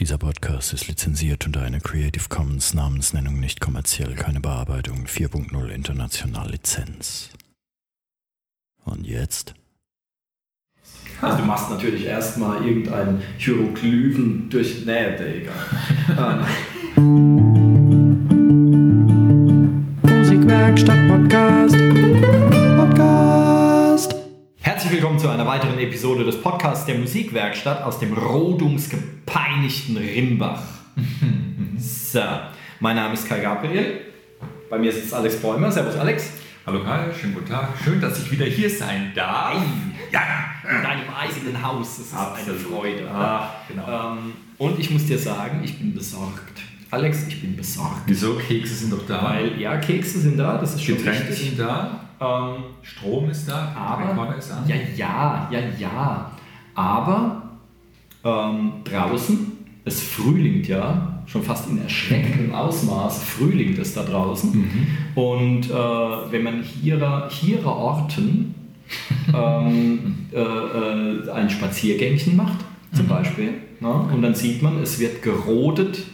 Dieser Podcast ist lizenziert unter einer Creative Commons Namensnennung nicht kommerziell, keine Bearbeitung 4.0 international Lizenz. Und jetzt? Also du machst natürlich erstmal irgendeinen Hieroglyphen durch. Nee, egal. Musikwerkstatt Herzlich willkommen zu einer weiteren Episode des Podcasts der Musikwerkstatt aus dem rodungsgepeinigten Rimbach. so, mein Name ist Kai Gabriel. Bei mir sitzt Alex Bäumer. Servus, Alex. Hallo Kai, schönen guten Tag. Schön, dass ich wieder hier sein darf. Ja, in deinem eigenen Haus. Das ist Absolut. eine Freude. Ah, genau. Ähm, und ich muss dir sagen, ich bin besorgt. Alex, ich bin besorgt. Wieso? Kekse sind doch da. Weil, ja, Kekse sind da, das ist schon Getränke richtig. sind da. Ähm, Strom ist da. aber, Rekorder ist an. ja, ja, ja, ja. Aber ähm, draußen, es frühlingt ja, schon fast in erschreckendem Ausmaß frühlingt es da draußen. Mhm. Und äh, wenn man hier, hier Orten ähm, äh, äh, ein Spaziergängchen macht, zum Mhm. Beispiel, ne? und dann sieht man, es wird gerodet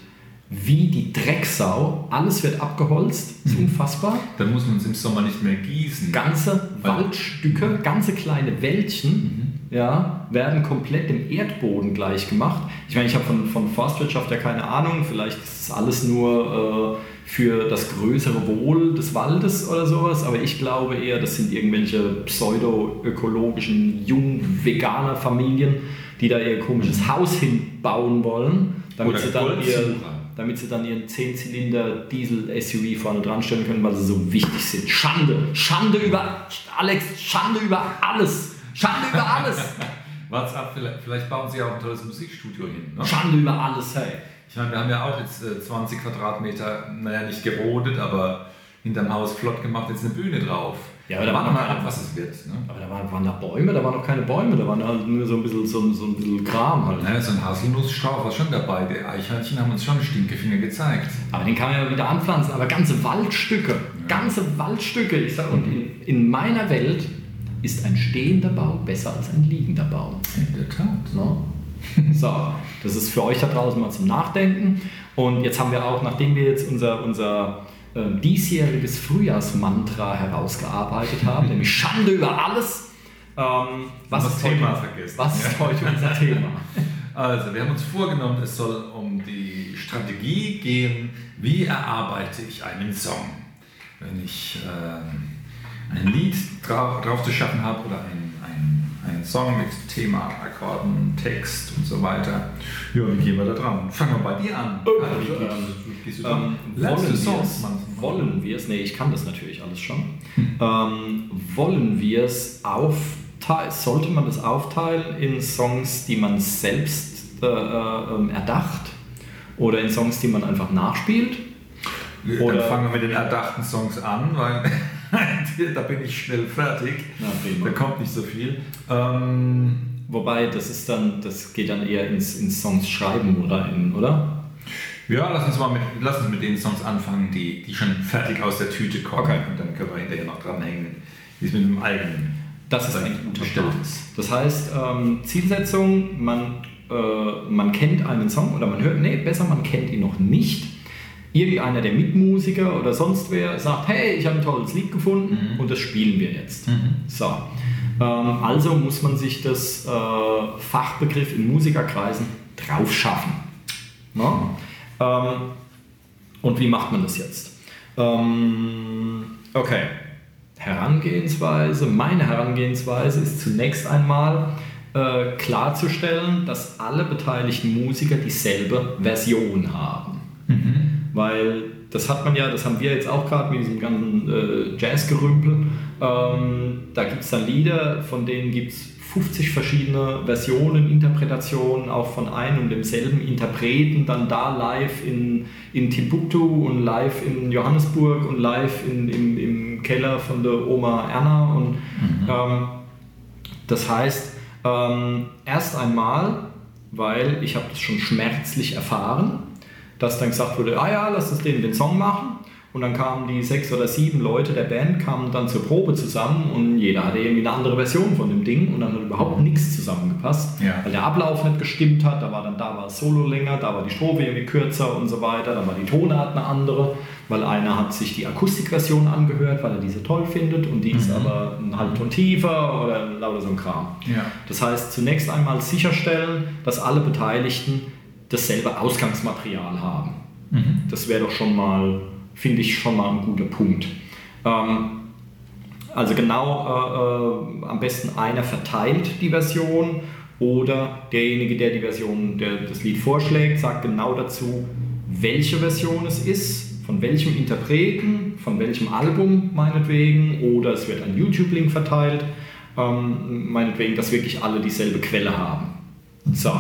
wie die Drecksau, alles wird abgeholzt, Mhm. ist unfassbar. Dann muss man es im Sommer nicht mehr gießen. Ganze Waldstücke, ganze kleine Wäldchen ja, werden komplett dem Erdboden gleich gemacht. Ich meine, ich habe von, von Forstwirtschaft ja keine Ahnung, vielleicht ist es alles nur äh, für das größere Wohl des Waldes oder sowas, aber ich glaube eher, das sind irgendwelche pseudo-ökologischen, jung-veganer Familien, die da ihr komisches Haus hinbauen wollen, damit Oder sie dann ihr. Damit sie dann ihren 10-Zylinder Diesel-SUV vorne dran stellen können, weil sie so wichtig sind. Schande, Schande über Alex, Schande über alles, Schande über alles, Warte ab, vielleicht, bauen sie auch ein tolles Musikstudio hin. Ne? Schande über alles, hey. Ich meine, wir haben ja auch jetzt äh, 20 Quadratmeter, naja, nicht gerodet, aber hinterm Haus flott gemacht, jetzt eine Bühne drauf. Ja, aber da wir noch mal ab, was es wird. Ne? Aber da waren, waren da Bäume, da waren noch keine Bäume, da waren halt nur so ein bisschen, so, so ein bisschen Kram halt. Naja, so ein Haselnussstrauch war schon dabei. Die Eichhörnchen haben uns schon Stinkefinger gezeigt. Aber den kann man ja wieder anpflanzen, aber ganze Waldstücke, ganze Waldstücke. Ich sag, und in, in meiner Welt ist ein stehender Baum besser als ein liegender Baum. In der Tat. Ne? So, das ist für euch da draußen mal zum Nachdenken. Und jetzt haben wir auch, nachdem wir jetzt unser, unser ähm, diesjähriges Frühjahrsmantra herausgearbeitet haben, nämlich Schande über alles. Ähm, was, Das ist Thema heute, vergessen, was ist ja. heute unser Thema? Also, wir haben uns vorgenommen, es soll um die Strategie gehen, wie erarbeite ich einen Song. Wenn ich ähm, ein Lied drauf, drauf zu schaffen habe oder ein, einen Song mit Thema, Akkorden, Text und so weiter. Ja, wie gehen wir da dran? Fangen wir bei dir an. Oh, wie wie? Ähm, Lernst wollen Songs? Wollen wir es? Nee, ich kann das natürlich alles schon. Ähm, wollen wir es aufteilen? Sollte man das aufteilen in Songs, die man selbst äh, äh, erdacht? Oder in Songs, die man einfach nachspielt? Oder- Dann fangen wir mit den erdachten Songs an, weil da bin ich schnell fertig. Na. Da kommt nicht so viel. Ähm, Wobei, das ist dann, das geht dann eher ins, ins Songs schreiben oder in, oder? ja, lass uns mal mit, lass uns mit den Songs anfangen, die, die schon fertig aus der Tüte kommen. Okay. Und dann können wir hinterher noch dranhängen, wie es mit dem eigenen Das ist ein guter ist. Das heißt, ähm, Zielsetzung, man, äh, man kennt einen Song oder man hört, nee, besser, man kennt ihn noch nicht. Irgendeiner der Mitmusiker oder sonst wer sagt, hey, ich habe ein tolles Lied gefunden und das spielen wir jetzt. So. Ähm, also muss man sich das äh, Fachbegriff in Musikerkreisen drauf schaffen. Ne? Ähm, und wie macht man das jetzt? Ähm, okay. Herangehensweise, meine Herangehensweise ist zunächst einmal äh, klarzustellen, dass alle beteiligten Musiker dieselbe Version haben. Weil das hat man ja, das haben wir jetzt auch gerade mit diesem ganzen äh, Jazzgerümpel. Ähm, da gibt es dann Lieder, von denen gibt es 50 verschiedene Versionen, Interpretationen, auch von einem und demselben Interpreten, dann da live in, in Timbuktu und live in Johannesburg und live in, im, im Keller von der Oma Erna. Und ähm, das heißt, ähm, erst einmal, weil ich habe das schon schmerzlich erfahren, dass dann gesagt wurde, ah ja, lass uns den, den Song machen. und dann kamen die sechs oder sieben Leute der Band, kamen dann zur Probe zusammen und jeder hatte irgendwie eine andere Version von dem Ding und dann hat überhaupt nichts zusammengepasst, Ja. weil der Ablauf nicht gestimmt hat. Da war dann da war das Solo länger, da war die Strophe irgendwie kürzer und so weiter, dann war die Tonart eine andere, weil einer hat sich die Akustikversion angehört, weil er diese toll findet und die ist aber einen halben Ton tiefer oder lauter so ein Kram. Ja. Das heißt, zunächst einmal sicherstellen, dass alle Beteiligten dasselbe Ausgangsmaterial haben. Das wäre doch schon mal, finde ich, schon mal ein guter Punkt. Ähm, also genau äh, äh, am besten einer verteilt die Version oder derjenige, der die Version, der das Lied vorschlägt, sagt genau dazu, welche Version es ist, von welchem Interpreten, von welchem Album meinetwegen oder es wird ein YouTube-Link verteilt, ähm, meinetwegen, dass wirklich alle dieselbe Quelle haben. So.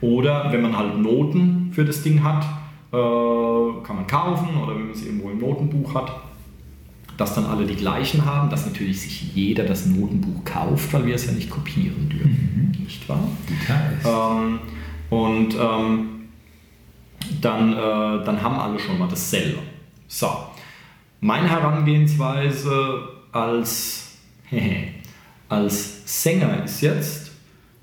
Oder wenn man halt Noten für das Ding hat, äh, kann man kaufen oder wenn man es irgendwo im Notenbuch hat, dass dann alle die gleichen haben, dass natürlich sich jeder das Notenbuch kauft, weil wir es ja nicht kopieren dürfen, nicht wahr? Details. Ähm, und ähm, dann, äh, dann haben alle schon mal dasselbe. So, meine Herangehensweise als, als Sänger ist jetzt,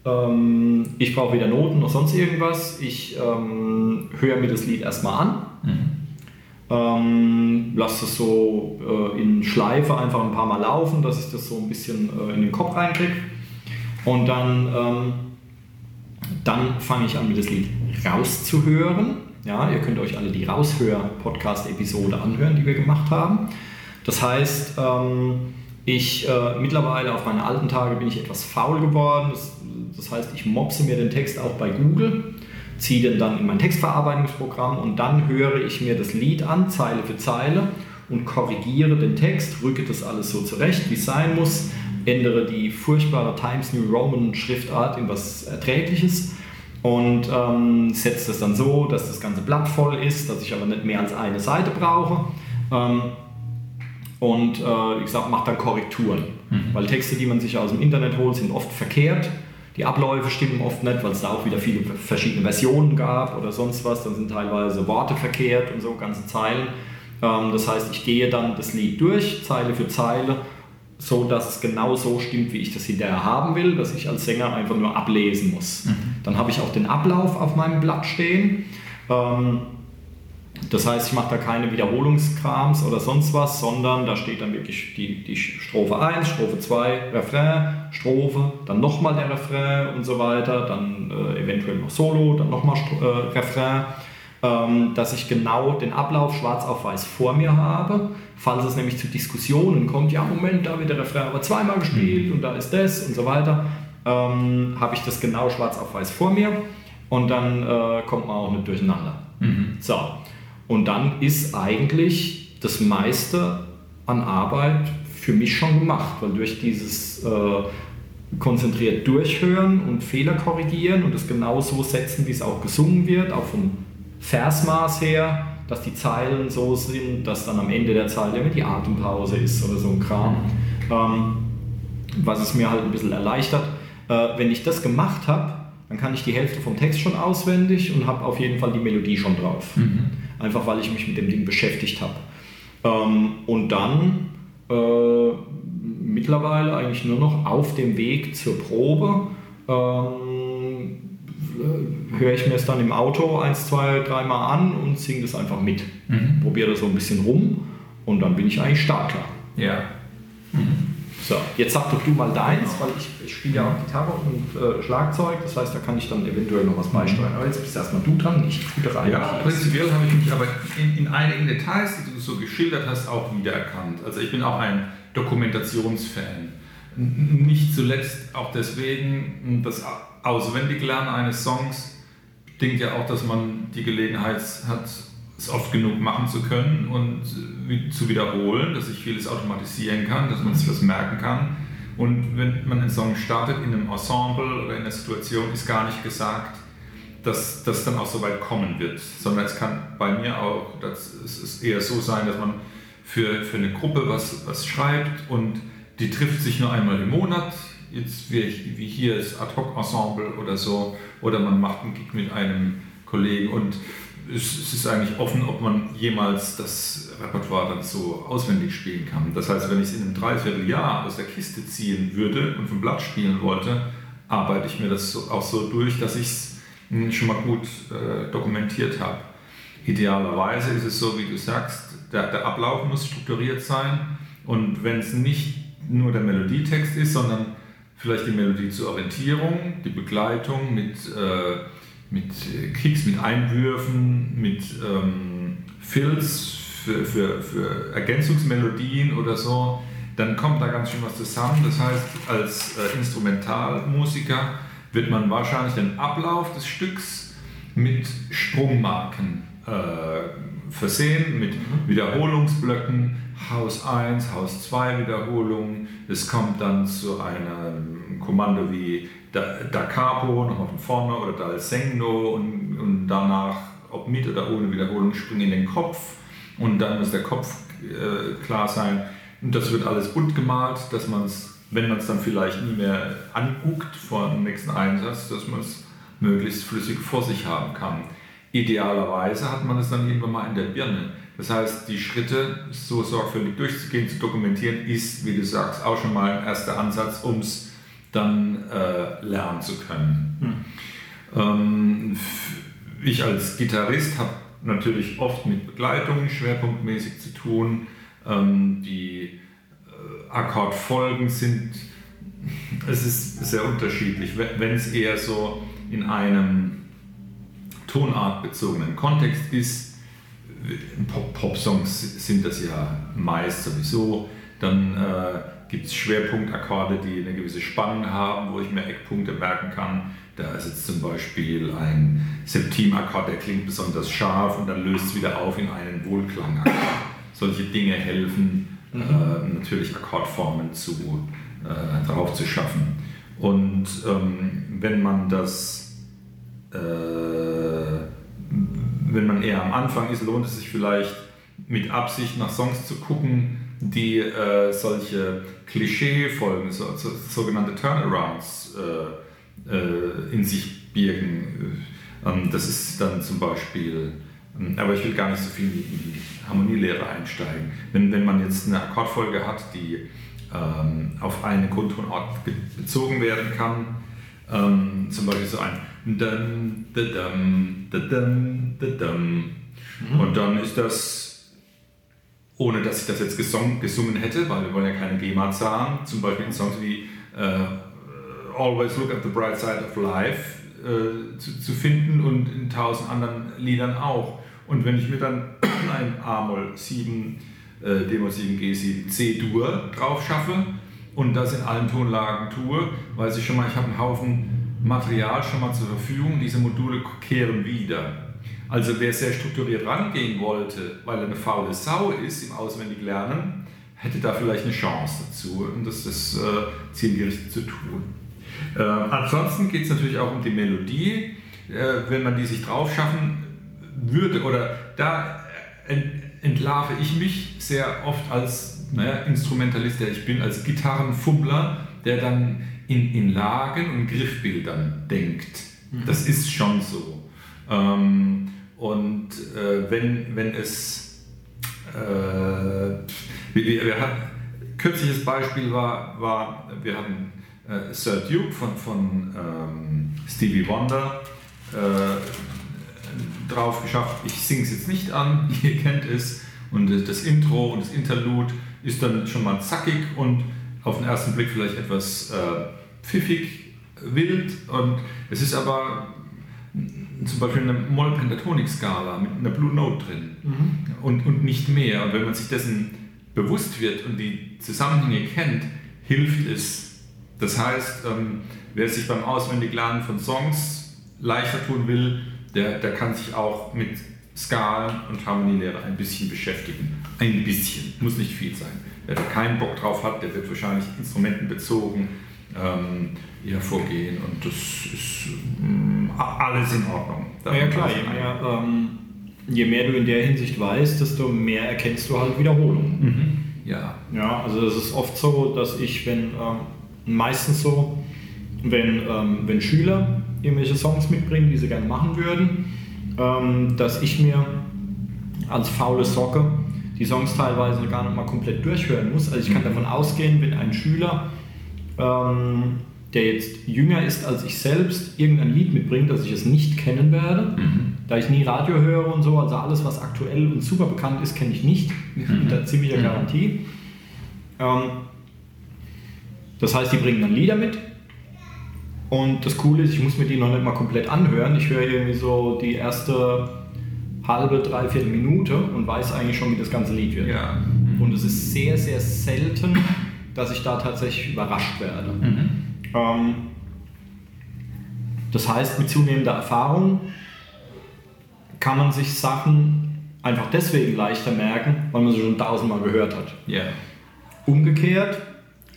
ähm, ich brauche weder Noten noch sonst irgendwas, ich ähm, höre mir das Lied erstmal an. Ähm, lasse es so äh, in Schleife einfach ein paar Mal laufen, dass ich das so ein bisschen äh, in den Kopf reinkriege. Und dann, ähm, dann fange ich an, mir das Lied rauszuhören. Ja, ihr könnt euch alle die Raushör-Podcast-Episode anhören, die wir gemacht haben. Das heißt, ähm, ich äh, mittlerweile auf meine alten Tage bin ich etwas faul geworden. Das, das heißt, ich mopse mir den Text auch bei Google, ziehe den dann in mein Textverarbeitungsprogramm und dann höre ich mir das Lied an, Zeile für Zeile und korrigiere den Text, rücke das alles so zurecht, wie es sein muss, ändere die furchtbare Times New Roman Schriftart in was Erträgliches und ähm, setze das dann so, dass das ganze Blatt voll ist, dass ich aber nicht mehr als eine Seite brauche. Ähm, und äh, ich sag, mache dann Korrekturen. Weil Texte, die man sich aus dem Internet holt, sind oft verkehrt. Die Abläufe stimmen oft nicht, weil es da auch wieder viele verschiedene Versionen gab oder sonst was. Dann sind teilweise Worte verkehrt und so, ganze Zeilen. Ähm, das heißt, ich gehe dann das Lied durch, Zeile für Zeile, so dass es genau so stimmt, wie ich das hinterher haben will, dass ich als Sänger einfach nur ablesen muss. Dann habe ich auch den Ablauf auf meinem Blatt stehen. Ähm, das heißt, ich mache da keine Wiederholungskrams oder sonst was, sondern da steht dann wirklich die, die Strophe 1, Strophe 2, Refrain, Strophe, dann nochmal der Refrain und so weiter, dann äh, eventuell noch Solo, dann nochmal äh, Refrain, ähm, dass ich genau den Ablauf schwarz auf weiß vor mir habe. Falls es nämlich zu Diskussionen kommt, ja Moment, da wird der Refrain aber zweimal gespielt und da ist das und so weiter, ähm, habe ich das genau schwarz auf weiß vor mir und dann äh, kommt man auch nicht durcheinander. So. Und dann ist eigentlich das meiste an Arbeit für mich schon gemacht, weil durch dieses äh, konzentriert durchhören und Fehler korrigieren und es genau so setzen, wie es auch gesungen wird, auch vom Versmaß her, dass die Zeilen so sind, dass dann am Ende der Zeile immer die Atempause ist oder so ein Kram. Ähm, was es mir halt ein bisschen erleichtert. Äh, wenn ich das gemacht habe, dann kann ich die Hälfte vom Text schon auswendig und habe auf jeden Fall die Melodie schon drauf. Einfach weil ich mich mit dem Ding beschäftigt habe. Ähm, und dann äh, mittlerweile eigentlich nur noch auf dem Weg zur Probe ähm, höre ich mir es dann im Auto eins, zwei, dreimal an und singe das einfach mit. Probiere das so ein bisschen rum und dann bin ich eigentlich startklar. Ja. So, jetzt sag doch du mal deins, weil ich, ich spiele ja auch Gitarre und äh, Schlagzeug, das heißt, da kann ich dann eventuell noch was beisteuern. Aber jetzt bist erstmal du dran, nicht Fuderei. Ja, prinzipiell habe ich mich aber in, in einigen Details, die du so geschildert hast, auch wiedererkannt. Also ich bin auch ein Dokumentationsfan. Nicht zuletzt auch deswegen, das Auswendiglernen eines Songs bedingt ja auch, dass man die Gelegenheit hat, es oft genug machen zu können und äh, zu wiederholen, dass ich vieles automatisieren kann, dass man sich was merken kann. Und wenn man einen Song startet in einem Ensemble oder in einer Situation, ist gar nicht gesagt, dass das dann auch so weit kommen wird, sondern es kann bei mir auch, das, ist eher so sein, dass man für, für eine Gruppe was, was schreibt und die trifft sich nur einmal im Monat, jetzt wie, wie hier das Ad-Hoc-Ensemble oder so, oder man macht einen Gig mit einem Kollegen und es, es ist eigentlich offen, ob man jemals das Repertoire dann so auswendig spielen kann. Das heißt, wenn ich es in einem Dreivierteljahr aus der Kiste ziehen würde und vom Blatt spielen wollte, arbeite ich mir das auch so durch, dass ich es hm, schon mal gut äh, dokumentiert habe. Idealerweise ist es so, wie du sagst, der, der Ablauf muss strukturiert sein und wenn es nicht nur der Melodietext ist, sondern vielleicht die Melodie zur Orientierung, die Begleitung mit, äh, mit Kicks, mit Einwürfen, mit ähm, Fills für, für, für Ergänzungsmelodien oder so, dann kommt da ganz schön was zusammen. Das heißt, als äh, Instrumentalmusiker wird man wahrscheinlich den Ablauf des Stücks mit Sprungmarken äh, versehen, mit mhm. Wiederholungsblöcken, Haus 1, Haus 2 Wiederholungen. Es kommt dann zu einem Kommando wie da, da Capo, nochmal von vorne, oder Dal Segno und, und danach, ob mit oder ohne Wiederholung, springen in den Kopf und dann muss der Kopf äh, klar sein. Und das wird alles bunt gemalt, dass man es, wenn man es dann vielleicht nie mehr anguckt vor dem nächsten Einsatz, dass man es möglichst flüssig vor sich haben kann. Idealerweise hat man es dann irgendwann mal in der Birne. Das heißt, die Schritte so sorgfältig durchzugehen, zu dokumentieren, ist, wie du sagst, auch schon mal ein erster Ansatz, um es dann äh, lernen zu können. Hm. Ähm, ich als Gitarrist habe natürlich oft mit Begleitungen schwerpunktmäßig zu tun. Ähm, die äh, Akkordfolgen sind, es ist sehr unterschiedlich. Wenn es eher so in einem tonartbezogenen Kontext ist, Pop-Songs sind das ja meist sowieso, dann äh, gibt es Schwerpunktakkorde, die eine gewisse Spannung haben, wo ich mir Eckpunkte merken kann. Da ist jetzt zum Beispiel ein Septimakkord, der klingt besonders scharf und dann löst es wieder auf in einen Wohlklangakkord. Solche Dinge helfen, mhm. äh, natürlich Akkordformen zu, äh, drauf zu schaffen. Und ähm, wenn man das äh, wenn man eher am Anfang ist, lohnt es sich vielleicht mit Absicht nach Songs zu gucken, die äh, solche Klischee-Folgen, so, so, sogenannte Turnarounds äh, äh, in sich birgen. Ähm, das ist dann zum Beispiel, ähm, aber ich will gar nicht so viel in die Harmonielehre einsteigen. Wenn, wenn man jetzt eine Akkordfolge hat, die ähm, auf einen Grundtonort bezogen werden kann, ähm, zum Beispiel so ein Und dann ist das, ohne dass ich das jetzt gesungen, gesungen hätte, weil wir wollen ja keine GEMA zahlen, zum Beispiel in Songs wie uh, Always Look at the Bright Side of Life uh, zu, zu, finden und in tausend anderen Liedern auch. Und wenn ich mir dann ein A-Moll 7, äh, D-Moll 7, G7, C-Dur drauf schaffe und das in allen Tonlagen tue, weiß ich schon mal, ich habe einen Haufen Material schon mal zur Verfügung. Diese Module kehren wieder. Also wer sehr strukturiert rangehen wollte, weil er eine faule Sau ist im Auswendiglernen, hätte da vielleicht eine Chance dazu, um das, das äh, zielgerichtet zu tun. Äh, ansonsten geht es natürlich auch um die Melodie. Äh, wenn man die sich drauf schaffen würde, oder da entlarve ich mich sehr oft als naja, Instrumentalist, der ich bin, als Gitarrenfummler, der dann in, in Lagen und Griffbildern denkt. Mhm. Das ist schon so. Ähm, und äh, wenn, wenn es, äh, wir, wir hatten, kürzliches Beispiel war, war wir hatten äh, Sir Duke von, von ähm, Stevie Wonder äh, drauf geschafft. Ich singe es jetzt nicht an, ihr kennt es. Und das Intro und das Interlude ist dann schon mal zackig und auf den ersten Blick vielleicht etwas äh, pfiffig, wild und es ist aber zum Beispiel eine Moll-Pentatonik-Skala mit einer Blue Note drin mhm. und, und nicht mehr. Und wenn man sich dessen bewusst wird und die Zusammenhänge kennt, hilft es. Das heißt, ähm, wer sich beim Auswendiglernen von Songs leichter tun will, der, der kann sich auch mit Skalen und Harmonielehre ein bisschen beschäftigen. Ein bisschen, muss nicht viel sein. Wer da keinen Bock drauf hat, der wird wahrscheinlich instrumentenbezogen ähm, eher vorgehen und das ist ähm, alles in Ordnung. Da ja klar, je mehr, ähm, je mehr, du in der Hinsicht weißt, desto mehr erkennst du halt Wiederholungen. Mhm. Ja. Ja, also es ist oft so, dass ich, wenn, ähm, meistens so, wenn, ähm, wenn Schüler irgendwelche Songs mitbringen, die sie gerne machen würden, ähm, dass ich mir als faule Socke die Songs teilweise gar nicht mal komplett durchhören muss. Also ich kann davon ausgehen, wenn ein Schüler, ähm, der jetzt jünger ist als ich selbst, irgendein Lied mitbringt, das ich es nicht kennen werde, da ich nie Radio höre und so, also alles, was aktuell und super bekannt ist, kenne ich nicht, unter ziemlicher Garantie. Ähm, das heißt, die bringen dann Lieder mit. Und das Coole ist, ich muss mir die noch nicht mal komplett anhören. Ich höre irgendwie so die erste halbe, dreiviertel Minute und weiß eigentlich schon, wie das ganze Lied wird. Ja. Und es ist sehr, sehr selten, dass ich da tatsächlich überrascht werde. Ähm, das heißt, mit zunehmender Erfahrung kann man sich Sachen einfach deswegen leichter merken, weil man sie schon tausendmal gehört hat. Ja. Umgekehrt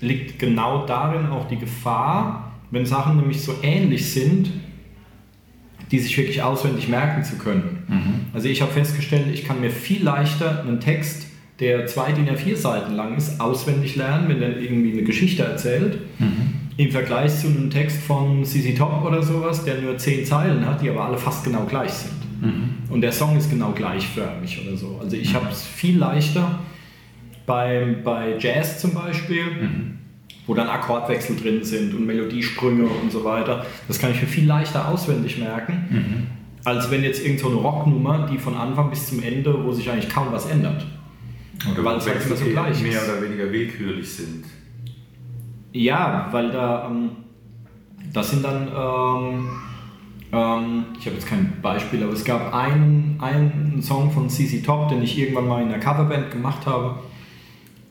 liegt genau darin auch die Gefahr, wenn Sachen nämlich so ähnlich sind, die sich wirklich auswendig merken zu können. Also ich habe festgestellt, ich kann mir viel leichter einen Text, der zwei DIN A4 Seiten lang ist, auswendig lernen, wenn der irgendwie eine Geschichte erzählt, im Vergleich zu einem Text von CC Top oder sowas, der nur zehn Zeilen hat, die aber alle fast genau gleich sind. Und der Song ist genau gleichförmig oder so. Also ich habe es viel leichter bei, bei Jazz zum Beispiel, wo dann Akkordwechsel drin sind und Melodiesprünge und so weiter. Das kann ich mir viel leichter auswendig merken, als wenn jetzt irgendeine so eine Rocknummer, die von Anfang bis zum Ende, wo sich eigentlich kaum was ändert. Oder immer so Wechsel gleich mehr oder weniger willkürlich sind. Ja, weil da, ähm, das sind dann, ähm, ähm, ich habe jetzt kein Beispiel, aber es gab einen, einen Song von CC Top, den ich irgendwann mal in einer Coverband gemacht habe.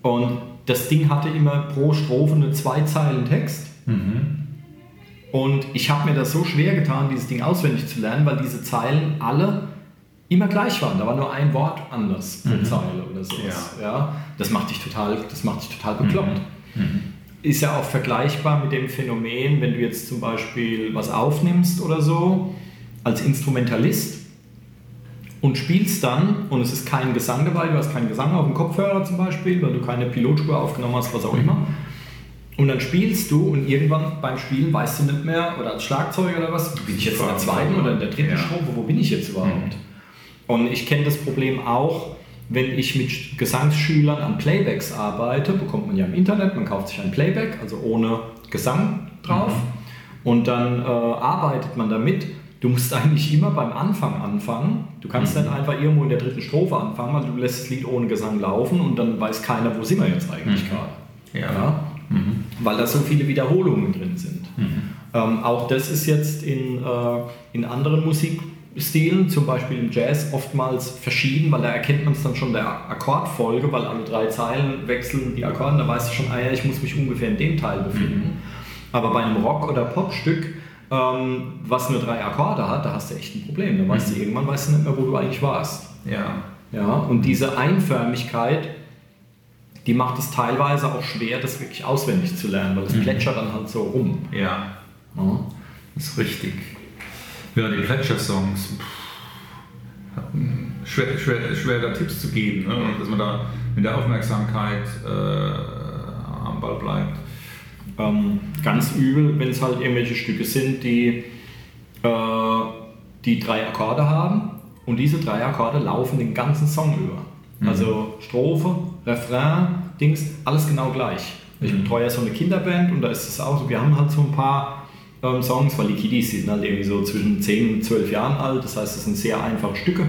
Und das Ding hatte immer pro Strophe eine zwei Zeilen Text. Und ich habe mir das so schwer getan, dieses Ding auswendig zu lernen, weil diese Zeilen alle immer gleich waren. Da war nur ein Wort anders pro Zeile oder sowas. Ja. Das macht dich total, das macht dich total bekloppt. Ist ja auch vergleichbar mit dem Phänomen, wenn du jetzt zum Beispiel was aufnimmst oder so, als Instrumentalist und spielst dann und es ist kein Gesang dabei, du hast keinen Gesang auf dem Kopfhörer zum Beispiel, weil du keine Pilotspur aufgenommen hast, was auch immer. Und dann spielst du und irgendwann beim Spielen weißt du nicht mehr, oder als Schlagzeuger oder was, bin ich jetzt in der zweiten oder in der dritten Ja. Strophe, wo bin ich jetzt überhaupt? Und ich kenne das Problem auch, wenn ich mit Gesangsschülern an Playbacks arbeite, bekommt man ja im Internet, man kauft sich ein Playback, also ohne Gesang drauf. Und dann äh, arbeitet man damit. Du musst eigentlich immer beim Anfang anfangen. Du kannst nicht einfach irgendwo in der dritten Strophe anfangen, weil du lässt das Lied ohne Gesang laufen und dann weiß keiner, wo sind wir jetzt eigentlich gerade. Ja. Weil da so viele Wiederholungen drin sind. Ähm, auch das ist jetzt in, äh, in anderen Musikstilen, zum Beispiel im Jazz, oftmals verschieden, weil da erkennt man es dann schon der Akkordfolge, weil alle drei Zeilen wechseln die Akkorde, da weißt du schon, ah ja, ich muss mich ungefähr in dem Teil befinden. Aber bei einem Rock- oder Popstück, ähm, was nur drei Akkorde hat, da hast du echt ein Problem. Da weißt du irgendwann weißt du nicht mehr, wo du eigentlich warst. Ja. Ja, und diese Einförmigkeit, die macht es teilweise auch schwer, das wirklich auswendig zu lernen, weil es plätschert dann halt so rum. Ja. Ja. Das ist richtig. Ja, die Plätscher-Songs. Schwer, schwer, schwer da Tipps zu geben, ne? dass man da mit der Aufmerksamkeit äh, am Ball bleibt. Ähm, ganz übel, wenn es halt irgendwelche Stücke sind, die, äh, die drei Akkorde haben und diese drei Akkorde laufen den ganzen Song über. Also Strophe, Refrain, Dings, alles genau gleich. Ich betreue ja so eine Kinderband und da ist es auch so, wir haben halt so ein paar ähm, Songs, weil die Kiddies sind halt irgendwie so zwischen 10 und 12 Jahren alt, das heißt, es sind sehr einfache Stücke.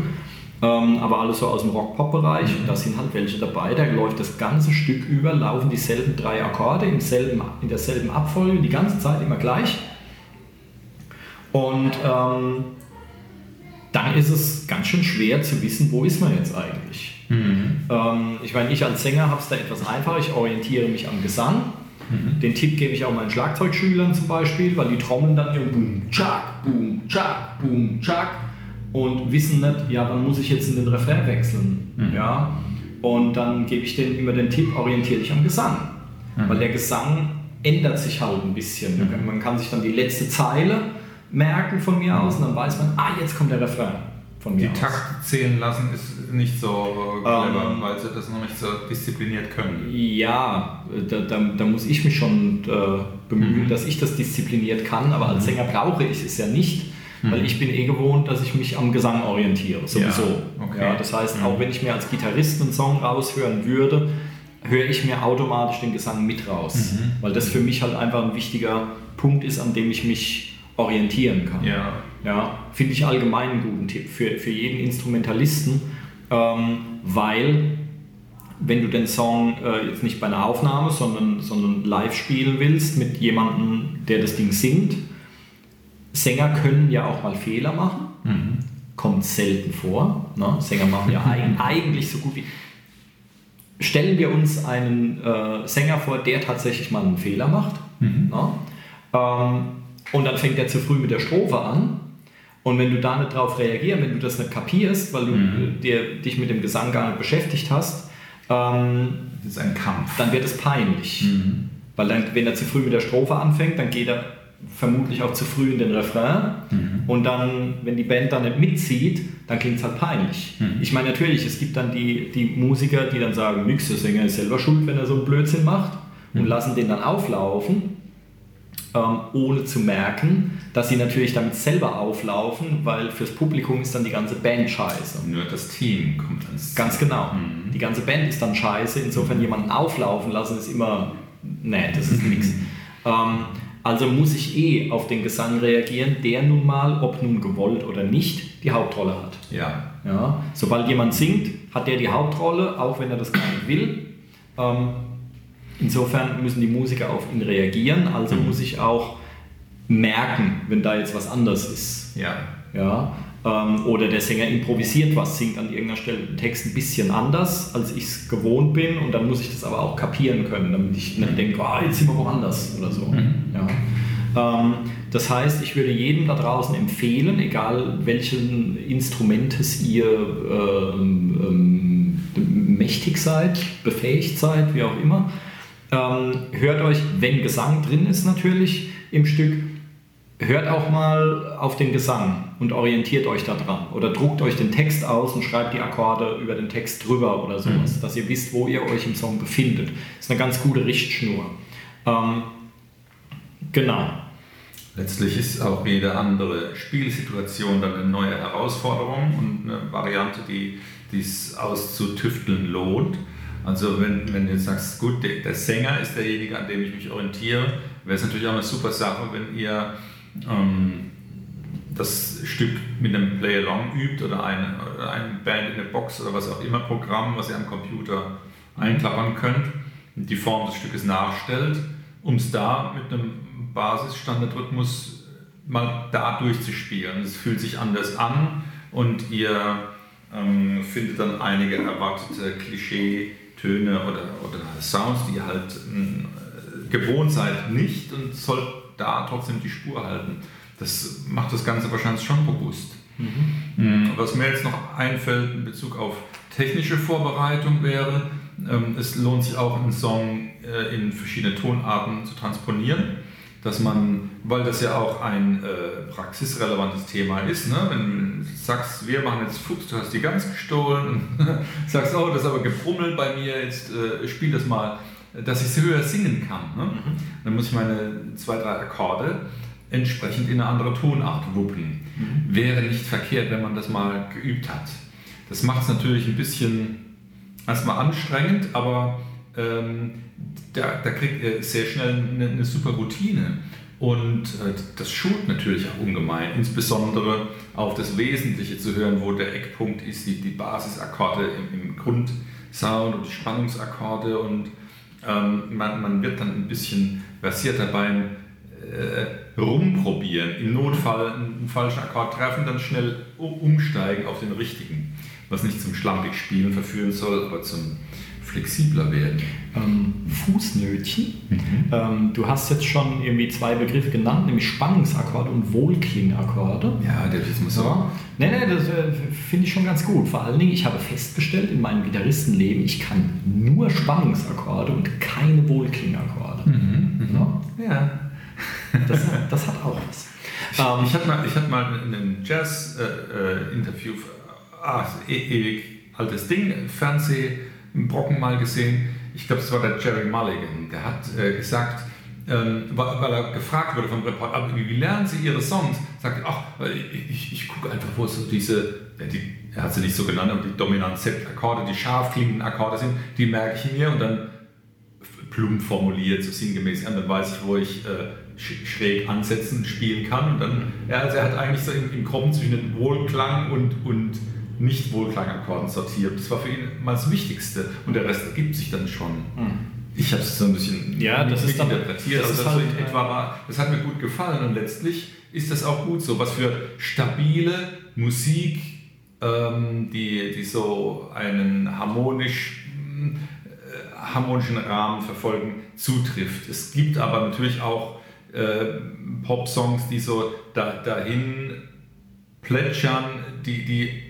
Ähm, aber alles so aus dem Rock-Pop-Bereich. Und da sind halt welche dabei, da läuft das ganze Stück über, laufen dieselben drei Akkorde im selben, in derselben Abfolge, die ganze Zeit immer gleich. Und ähm, dann ist es ganz schön schwer zu wissen, wo ist man jetzt eigentlich. Ähm, ich meine, ich als Sänger habe es da etwas einfacher, ich orientiere mich am Gesang. Den Tipp gebe ich auch meinen Schlagzeugschülern zum Beispiel, weil die trommeln dann immer boom, tschak, boom, tschak, boom, tschak und wissen nicht, ja, wann muss ich jetzt in den Refrain wechseln. Ja? Und dann gebe ich denen immer den Tipp, orientiere dich am Gesang. Weil der Gesang ändert sich halt ein bisschen. Man kann sich dann die letzte Zeile merken von mir aus und dann weiß man, ah, jetzt kommt der Refrain von mir Die aus. Takte zählen lassen ist nicht so clever, Ähm. weil sie das noch nicht so diszipliniert können. Ja, da, da, da muss ich mich schon äh, bemühen, Mhm. dass ich das diszipliniert kann, aber als Sänger brauche ich es ja nicht, weil ich bin eh gewohnt, dass ich mich am Gesang orientiere, sowieso. Ja, okay. Ja, das heißt, Mhm. auch wenn ich mir als Gitarrist einen Song raushören würde, höre ich mir automatisch den Gesang mit raus, Mhm. weil das für mich halt einfach ein wichtiger Punkt ist, an dem ich mich orientieren kann. Ja. Ja, finde ich allgemein einen guten Tipp für, für jeden Instrumentalisten, ähm, weil wenn du den Song äh, jetzt nicht bei einer Aufnahme, sondern, sondern live spielen willst mit jemandem, der das Ding singt, Sänger können ja auch mal Fehler machen, Mhm. kommt selten vor. Ne? Sänger machen ja eig- eigentlich so gut wie... Stellen wir uns einen äh, Sänger vor, der tatsächlich mal einen Fehler macht. Mhm. Ne? Ähm, und dann fängt er zu früh mit der Strophe an. Und wenn du da nicht drauf reagierst, wenn du das nicht kapierst, weil du Mhm. äh, dir, dich mit dem Gesang gar nicht beschäftigt hast, ähm, Das ist ein Kampf. dann wird es peinlich. Mhm. Weil dann, wenn er zu früh mit der Strophe anfängt, dann geht er vermutlich auch zu früh in den Refrain. Mhm. Und dann, wenn die Band dann nicht mitzieht, dann klingt es halt peinlich. Mhm. Ich meine, natürlich, es gibt dann die, die Musiker, die dann sagen, nix, der Sänger ist selber schuld, wenn er so einen Blödsinn macht und Mhm. lassen den dann auflaufen, ähm, ohne zu merken, dass sie natürlich damit selber auflaufen, weil fürs Publikum ist dann die ganze Band scheiße. Nur das Team kommt ans Ganz genau. Mhm. Die ganze Band ist dann scheiße. Insofern jemanden auflaufen lassen ist immer, nee, das ist nichts. Ähm, also muss ich eh auf den Gesang reagieren, der nun mal, ob nun gewollt oder nicht, die Hauptrolle hat. Ja. Ja? Sobald jemand singt, hat der die Hauptrolle, auch wenn er das gar nicht will. Ähm, insofern müssen die Musiker auf ihn reagieren, also muss ich auch merken, wenn da jetzt was anders ist. Ja. Ja, ähm, oder der Sänger improvisiert was, singt an irgendeiner Stelle den Text ein bisschen anders, als ich es gewohnt bin und dann muss ich das aber auch kapieren können, damit ich nicht denke, ah, jetzt sind wir woanders oder so. Ja. Ähm, das heißt, ich würde jedem da draußen empfehlen, egal welchen Instrumentes ihr ähm, ähm, mächtig seid, befähigt seid, wie auch immer, ähm, hört euch, wenn Gesang drin ist natürlich im Stück, hört auch mal auf den Gesang und orientiert euch daran. Oder druckt euch den Text aus und schreibt die Akkorde über den Text drüber oder sowas, dass ihr wisst, wo ihr euch im Song befindet. ist eine ganz gute Richtschnur. Ähm, genau. Letztlich ist auch jede andere Spielsituation dann eine neue Herausforderung und eine Variante, die die es auszutüfteln lohnt. Also wenn, wenn du jetzt sagst, gut, der, der Sänger ist derjenige, an dem ich mich orientiere, wäre es natürlich auch eine super Sache, wenn ihr ähm, das Stück mit einem Play-Along übt oder eine, oder ein Band in der Box oder was auch immer Programm, was ihr am Computer einklappern könnt, die Form des Stückes nachstellt, um es da mit einem Basisstandardrhythmus mal da durchzuspielen. Es fühlt sich anders an und ihr ähm, findet dann einige erwartete Klischee-Töne oder, oder Sounds, die ihr halt ähm, gewohnt seid, nicht und sollt da trotzdem die Spur halten. Das macht das Ganze wahrscheinlich schon robust. Mhm. Was mir jetzt noch einfällt in Bezug auf technische Vorbereitung wäre, ähm, es lohnt sich auch einen Song äh, in verschiedene Tonarten zu transponieren, dass man, weil das ja auch ein äh, praxisrelevantes Thema ist, ne? wenn du sagst, wir machen jetzt Fuchs, du hast die Gans gestohlen und sagst, oh, das ist aber gebrummelt bei mir, jetzt äh, spiel das mal, dass ich es höher singen kann. Ne? Dann muss ich meine zwei, drei Akkorde entsprechend in eine andere Tonart wuppen. Wäre nicht verkehrt, wenn man das mal geübt hat. Das macht es natürlich ein bisschen erstmal anstrengend, aber ähm, da, da kriegt ihr sehr schnell eine, eine super Routine. Und äh, das schult natürlich auch ungemein, insbesondere auf das Wesentliche zu hören, wo der Eckpunkt ist, die, die Basisakkorde im, im Grundsound und die Spannungsakkorde und ähm, man, man wird dann ein bisschen versierter beim äh, rumprobieren. Im Notfall einen falschen Akkord treffen, dann schnell umsteigen auf den richtigen. Was nicht zum schlampig Spielen verführen soll, aber zum flexibler werden. Ähm, Fußnötchen. Ähm, du hast jetzt schon irgendwie zwei Begriffe genannt, nämlich Spannungsakkorde und Wohlklingakkorde. Ja, der das muss so. Ja. Nee, nee, das äh, finde ich schon ganz gut. Vor allen Dingen, ich habe festgestellt in meinem Gitarristenleben, ich kann nur Spannungsakkorde und keine Wohlklingakkorde. Ja, Ja. das, das hat auch was. Ähm, Ich hatte mal, ich hatte mal ein Jazz-Interview, ah, e ewig altes Ding, Fernsehbrocken mal gesehen. Ich glaube, es war der Jerry Mulligan. Der hat äh, gesagt, ähm, weil, er gefragt wurde vom Reporter, wie, lernen Sie Ihre Songs? Sagt er, ach, ich, ich, gucke einfach, wo so diese, die, er hat sie nicht so genannt, aber die dominant Akkorde, die scharf klingenden Akkorde sind, die merke ich mir und dann plump formuliert, so sinngemäß, und dann weiß ich, wo ich äh, schräg ansetzen, spielen kann. Und dann, ja, also er hat eigentlich so im, im zwischen den Wohlklang und, und Nicht-Wohlklangakkorden sortiert. Das war für ihn mal das Wichtigste und der Rest ergibt sich dann schon. Mhm. Ich habe es so ein bisschen ja, das ist dann, interpretiert, das, ist halt, so etwa war, das hat mir gut gefallen und letztlich ist das auch gut so, was für stabile Musik, ähm, die, die so einen harmonisch, äh, harmonischen Rahmen verfolgen, zutrifft. Es gibt aber natürlich auch äh, Pop-Songs, die so da, dahin plätschern, die, die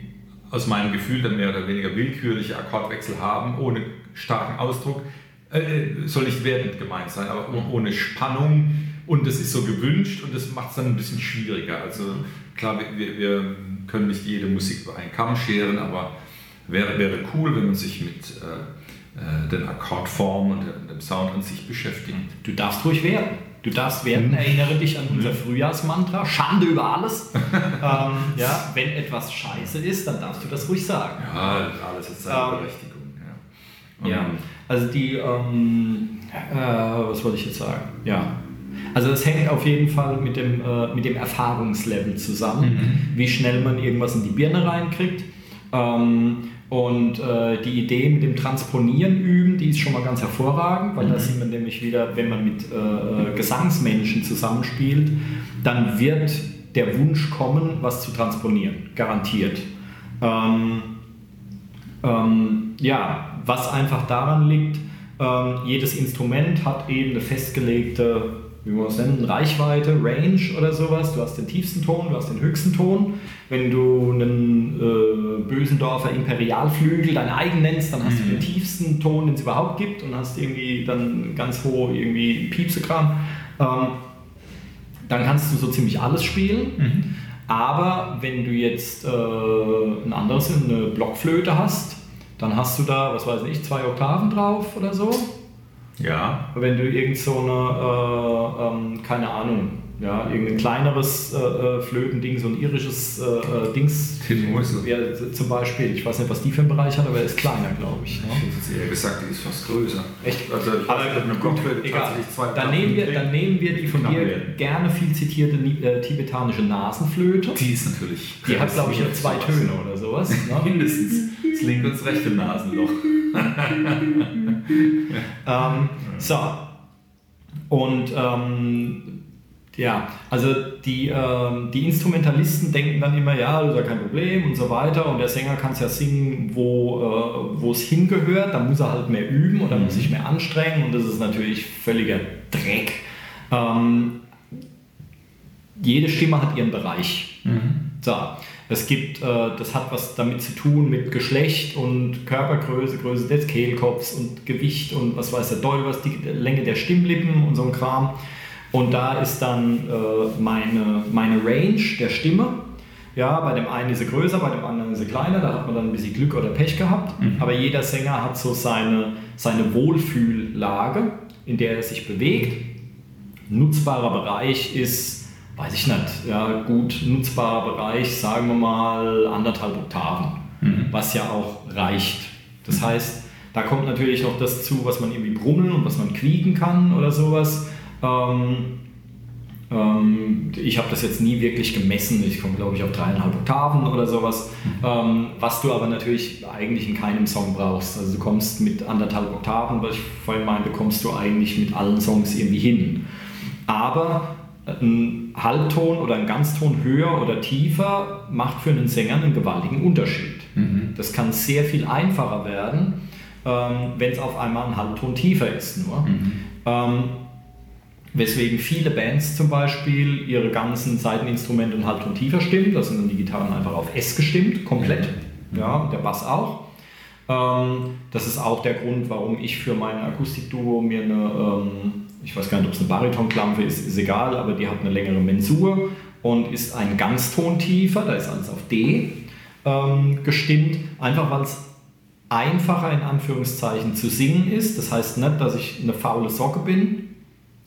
aus meinem Gefühl dann mehr oder weniger willkürliche Akkordwechsel haben, ohne starken Ausdruck äh, soll nicht wertend gemeint sein, aber ohne Spannung und das ist so gewünscht und das macht es dann ein bisschen schwieriger. Also klar, wir, wir können nicht jede Musik über einen Kamm scheren, aber wäre, wäre cool, wenn man sich mit äh, äh den Akkordformen und dem Sound an sich beschäftigt. Du darfst ruhig werden. Du darfst werden, mhm. erinnere dich an unser Frühjahrsmantra, Schande über alles. ähm, ja, wenn etwas scheiße ist, dann darfst du das ruhig sagen. Ja, alles hat seine ähm, Berechtigung. Ja. ja. Also die, ähm, äh, was wollte ich jetzt sagen? Ja. Also es hängt auf jeden Fall mit dem, äh, mit dem Erfahrungslevel zusammen, mhm. wie schnell man irgendwas in die Birne reinkriegt. Ähm, und äh, die Idee mit dem Transponieren üben, die ist schon mal ganz hervorragend, weil mhm. da sieht man nämlich wieder, wenn man mit äh, Gesangsmenschen zusammenspielt, dann wird der Wunsch kommen, was zu transponieren, garantiert. Ähm, ähm, ja, was einfach daran liegt, ähm, jedes Instrument hat eben eine festgelegte, wie man es nennen, Reichweite, Range oder sowas. Du hast den tiefsten Ton, du hast den höchsten Ton. Wenn du einen äh, Bösendorfer Imperialflügel dein eigen nennst, dann hast mhm. du den tiefsten Ton, den es überhaupt gibt und hast irgendwie dann ganz hoch irgendwie Piepsekram. Ähm, dann kannst du so ziemlich alles spielen. Mhm. Aber wenn du jetzt äh, ein anderes, eine Blockflöte hast, dann hast du da, was weiß ich, zwei Oktaven drauf oder so. Ja. Wenn du irgend so eine, äh, ähm, keine Ahnung, ja, irgendein kleineres äh, äh Flötending, so ein irisches äh, äh Dings. Ja, zum Beispiel. Ich weiß nicht, was die für einen Bereich hat, aber er ist kleiner, glaube ich. Ne? Ich hätte jetzt eher gesagt, die ist fast größer. Echt? Also ich aber eine Blockflöte egal. Zwei dann, nehmen wir, dann nehmen wir die von dir gerne viel zitierte äh, tibetanische Nasenflöte. Die ist natürlich. Die hat, glaube ich, nur zwei Töne oder sowas. Ne? Mindestens. Das linke und das rechte Nasenloch. ähm, so. Und ähm, ja, also die, ähm, die Instrumentalisten denken dann immer, ja, das ist ja kein Problem und so weiter. Und der Sänger kann es ja singen, wo äh, es hingehört. Da muss er halt mehr üben oder muss sich mehr anstrengen. Und das ist natürlich völliger Dreck. Ähm, jede Stimme hat ihren Bereich. Mhm. So. Es gibt, äh, das hat was damit zu tun mit Geschlecht und Körpergröße, Größe des Kehlkopfs und Gewicht und was weiß der Teufel was, die Länge der Stimmlippen und so ein Kram. Und da ist dann äh, meine, meine Range der Stimme. Ja, bei dem einen ist sie größer, bei dem anderen ist sie kleiner, da hat man dann ein bisschen Glück oder Pech gehabt. Mhm. Aber jeder Sänger hat so seine, seine Wohlfühllage, in der er sich bewegt. nutzbarer Bereich ist weiß ich nicht, ja, gut nutzbarer Bereich, sagen wir mal anderthalb Oktaven, mhm. was ja auch reicht. Das heißt, da kommt natürlich noch das zu, was man irgendwie brummeln und was man quieken kann oder sowas. Ähm, ähm, ich habe das jetzt nie wirklich gemessen, ich komme glaube ich auf dreieinhalb Oktaven oder sowas, mhm. ähm, was du aber natürlich eigentlich in keinem Song brauchst. Also du kommst mit anderthalb Oktaven, was ich vorhin meinte, kommst du eigentlich mit allen Songs irgendwie hin. Aber ein Halbton oder ein Ganzton höher oder tiefer macht für einen Sänger einen gewaltigen Unterschied. Mhm. Das kann sehr viel einfacher werden, ähm, wenn es auf einmal ein Halbton tiefer ist nur. Mhm. Weswegen viele Bands zum Beispiel ihre ganzen Seiteninstrumente einen Halbton tiefer stimmen. Da sind dann die Gitarren einfach auf S gestimmt, komplett. Mhm. Ja, und der Bass auch. Ähm, das ist auch der Grund, warum ich für mein Akustikduo mir eine ähm, ich weiß gar nicht, ob es eine Baritonklampfe ist, ist egal, aber die hat eine längere Mensur und ist ein Ganzton tiefer, da ist alles auf D ähm, gestimmt, einfach weil es einfacher in Anführungszeichen zu singen ist. Das heißt nicht, dass ich eine faule Socke bin,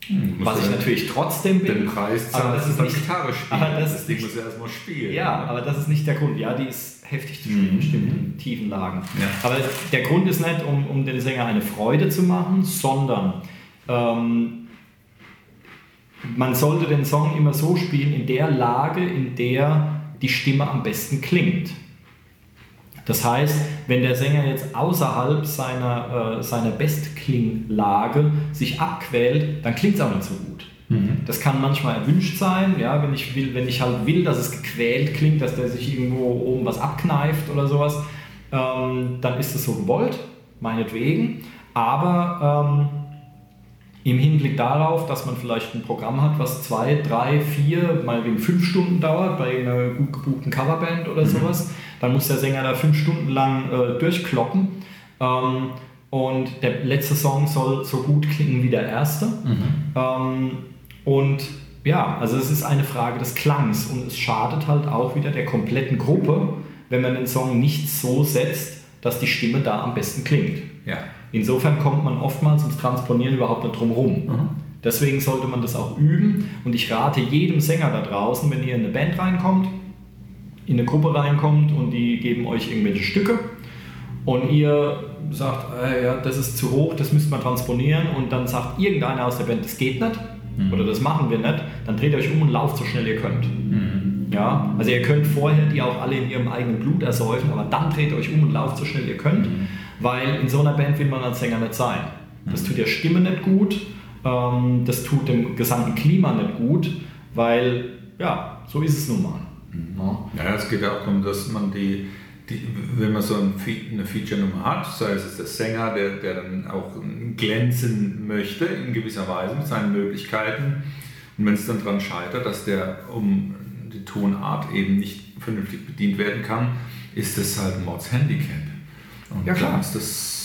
Hm, Was ich natürlich trotzdem bin. den Preis aber zahlen, das dass ist nicht- Gitarre spielen. aber das das Ding muss ja erstmal spielen. Ja, aber das ist nicht der Grund. Ja, die ist heftig zu spielen, Mhm. stimmt, in tiefen Lagen. Ja. Aber der Grund ist nicht, um, um den Sänger eine Freude zu machen, sondern ähm, man sollte den Song immer so spielen, in der Lage, in der die Stimme am besten klingt. Das heißt, wenn der Sänger jetzt außerhalb seiner, äh, seiner Bestklinglage sich abquält, dann klingt es auch nicht so gut. Das kann manchmal erwünscht sein, ja, wenn ich will, wenn ich halt will, dass es gequält klingt, dass der sich irgendwo oben was abkneift oder sowas, ähm, dann ist es so gewollt, meinetwegen. Aber ähm, im Hinblick darauf, dass man vielleicht ein Programm hat, was zwei, drei, vier, mal wegen fünf Stunden dauert, bei einer gut gebuchten Coverband oder sowas, dann muss der Sänger da fünf Stunden lang äh, durchkloppen. Ähm, und der letzte Song soll so gut klingen wie der erste. Ähm, und ja, also es ist eine Frage des Klangs und es schadet halt auch wieder der kompletten Gruppe, wenn man den Song nicht so setzt, dass die Stimme da am besten klingt. Ja. Insofern kommt man oftmals ums Transponieren überhaupt nicht drum rum. Mhm. Deswegen sollte man das auch üben und ich rate jedem Sänger da draußen, wenn ihr in eine Band reinkommt, in eine Gruppe reinkommt und die geben euch irgendwelche Stücke und ihr sagt, äh, ja, das ist zu hoch, das müsste man transponieren und dann sagt irgendeiner aus der Band, das geht nicht oder das machen wir nicht, dann dreht euch um und lauft so schnell ihr könnt. Ja, also ihr könnt vorher die auch alle in ihrem eigenen Blut ersäufen, aber dann dreht euch um und lauft so schnell ihr könnt, weil in so einer Band will man als Sänger nicht sein. Das tut der Stimme nicht gut, ähm, das tut dem gesamten Klima nicht gut, weil ja, so ist es nun mal. Ja. Ja, es geht ja auch darum, dass man die, die wenn man so eine Feature-Nummer hat, sei es der Sänger, der, der dann auch glänzen möchte in gewisser Weise mit seinen Möglichkeiten. Und wenn es dann daran scheitert, dass der um die Tonart eben nicht vernünftig bedient werden kann, ist das halt ein Mordshandicap. Und Ja, klar. ist das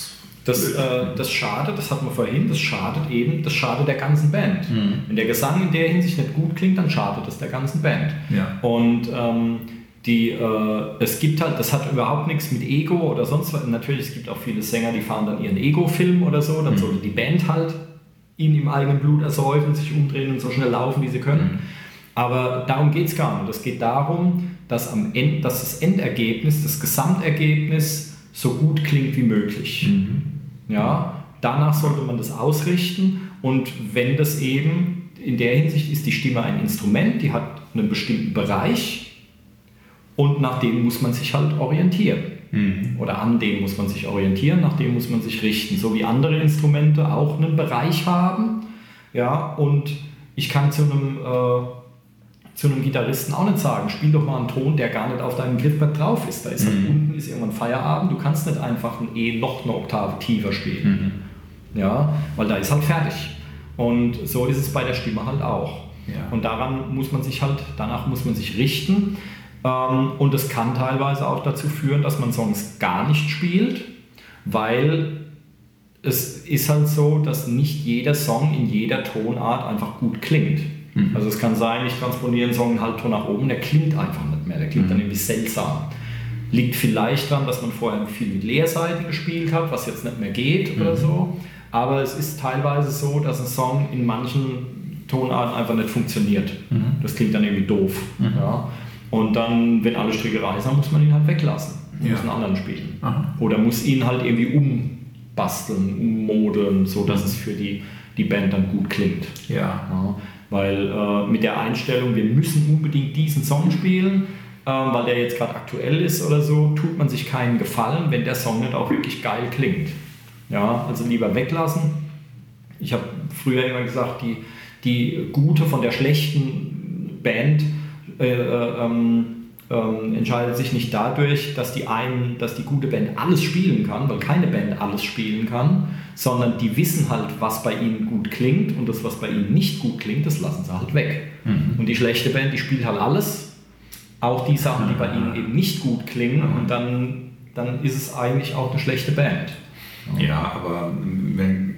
Das, äh, das schadet, das hatten wir vorhin, das schadet eben, das schadet der ganzen Band. Mhm. Wenn der Gesang in der Hinsicht nicht gut klingt, dann schadet es der ganzen Band. Ja. Und ähm, die, äh, es gibt halt, das hat überhaupt nichts mit Ego oder sonst was. Natürlich, es gibt auch viele Sänger, die fahren dann ihren Ego-Film oder so, dann sollte die Band halt ihn im eigenen Blut ersäufen, sich umdrehen und so schnell laufen, wie sie können. Aber darum geht es gar nicht. Es geht darum, dass, am End, dass das Endergebnis, das Gesamtergebnis so gut klingt wie möglich. Ja, danach sollte man das ausrichten und wenn das eben in der Hinsicht ist die Stimme ein Instrument, die hat einen bestimmten Bereich und nach dem muss man sich halt orientieren. Oder an dem muss man sich orientieren, nach dem muss man sich richten. So wie andere Instrumente auch einen Bereich haben. Ja, und ich kann zu einem, äh, zu einem Gitarristen auch nicht sagen, spiel doch mal einen Ton, der gar nicht auf deinem Griffbrett drauf ist. Da ist halt unten ist irgendwann Feierabend, du kannst nicht einfach ein E noch eine Oktave tiefer spielen. Ja, weil da ist halt fertig. Und so ist es bei der Stimme halt auch. Ja. Und daran muss man sich halt, danach muss man sich richten. Ähm, und es kann teilweise auch dazu führen, dass man Songs gar nicht spielt, weil es ist halt so, dass nicht jeder Song in jeder Tonart einfach gut klingt. Also es kann sein, ich transponiere einen Song einen Halbton nach oben, der klingt einfach nicht mehr, der klingt dann irgendwie seltsam. Liegt vielleicht daran, dass man vorher viel mit Leerseiten gespielt hat, was jetzt nicht mehr geht oder so. Aber es ist teilweise so, dass ein Song in manchen Tonarten einfach nicht funktioniert. Das klingt dann irgendwie doof. Ja. Und dann, wenn alle Stricke reißen, muss man ihn halt weglassen. Man Ja. muss einen anderen spielen. Aha. Oder muss ihn halt irgendwie umbasteln, ummodeln, so dass es für die, die Band dann gut klingt. Ja. Ja, weil äh, mit der Einstellung, wir müssen unbedingt diesen Song spielen, äh, weil der jetzt gerade aktuell ist oder so, tut man sich keinen Gefallen, wenn der Song nicht auch wirklich geil klingt. Ja, also lieber weglassen. Ich habe früher immer gesagt, die, die gute von der schlechten Band äh, äh, ähm, ähm, entscheidet sich nicht dadurch, dass die, einen, dass die gute Band alles spielen kann, weil keine Band alles spielen kann, sondern die wissen halt, was bei ihnen gut klingt und das, was bei ihnen nicht gut klingt, das lassen sie halt weg. Und die schlechte Band, die spielt halt alles, auch die Sachen, die bei ihnen eben nicht gut klingen und dann, dann ist es eigentlich auch eine schlechte Band. Ja, aber wenn,